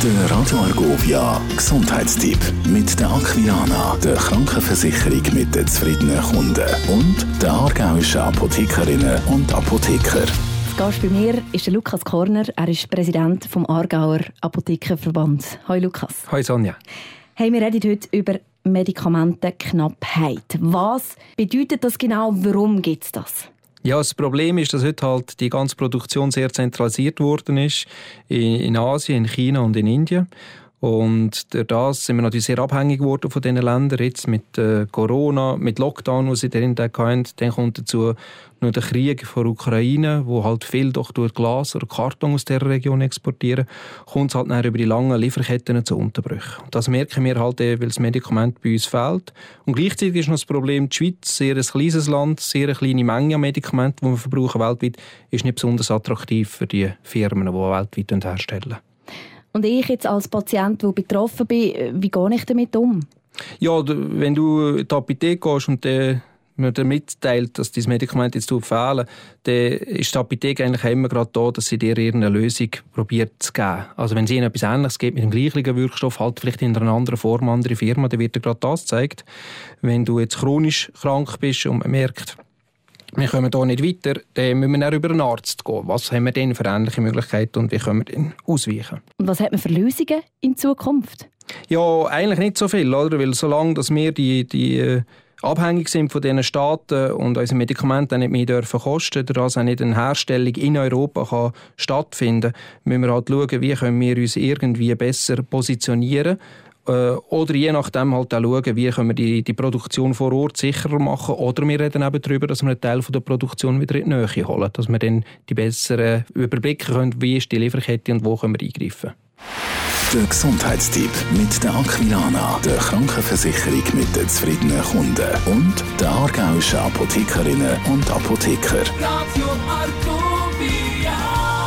Der Radio Argovia Gesundheitstipp mit der Aquilana, der Krankenversicherung mit den zufriedenen Kunden und der aargauischen Apothekerinnen und Apotheker. Gast bei mir ist der Lukas Korner. Er ist Präsident vom Aargauer Apothekerverband. Hallo Lukas. Hallo Sonja. Hey, wir reden heute über Medikamentenknappheit. Was bedeutet das genau? Warum gibt es das? Ja, das Problem ist, dass heute halt die ganze Produktion sehr zentralisiert worden ist in Asien, in China und in Indien. Und durch das sind wir natürlich sehr abhängig geworden von diesen Ländern. Jetzt mit äh, Corona, mit Lockdown, was sie darin hatten, dann kommt dazu noch der Krieg vor Ukraine, wo halt viel doch durch Glas oder Karton aus dieser Region exportieren, kommt es halt dann über die langen Lieferketten zu Unterbrüchen. Das merken wir halt, weil das Medikament bei uns fehlt. Und gleichzeitig ist noch das Problem, die Schweiz, sehr ein kleines Land, sehr eine kleine Menge an Medikamenten, die wir verbrauchen weltweit, ist nicht besonders attraktiv für die Firmen, die weltweit herstellen. Und ich jetzt als Patient, der betroffen bin, wie gehe ich damit um? Ja, wenn du in die Apotheke gehst und der mir dir mitteilt, dass dieses Medikament jetzt fehlen, dann ist die Apotheke eigentlich immer gerade da, dass sie dir irgendeine Lösung probiert zu geben. Also wenn sie ihnen etwas Ähnliches gibt mit dem gleichen Wirkstoff, halt vielleicht in einer anderen Form, andere Firma, dann wird dir gerade das gezeigt. Wenn du jetzt chronisch krank bist und man merkt, wir kommen hier nicht weiter, dann müssen wir dann über einen Arzt gehen. Was haben wir denn für ähnliche Möglichkeiten und wie können wir denn ausweichen? Und was hat man für Lösungen in Zukunft? Ja, eigentlich nicht so viel, oder? Weil solange dass wir die, die äh, abhängig sind von diesen Staaten und unsere Medikamente nicht mehr dürfen kosten, dass auch nicht eine Herstellung in Europa kann stattfinden kann, müssen wir halt schauen, wie können wir uns irgendwie besser positionieren äh, oder je nachdem halt auch schauen, wie können wir die, die Produktion vor Ort sicherer machen. Oder wir reden eben darüber, dass wir einen Teil von der Produktion wieder in die Nähe holen. Dass wir dann die besseren überblicken können, wie ist die Lieferkette und wo können wir eingreifen. Der Gesundheitstipp mit der Aquilana, der Krankenversicherung mit den zufriedenen Kunden und der aargauischen Apothekerinnen und Apotheker. Radio Argovia.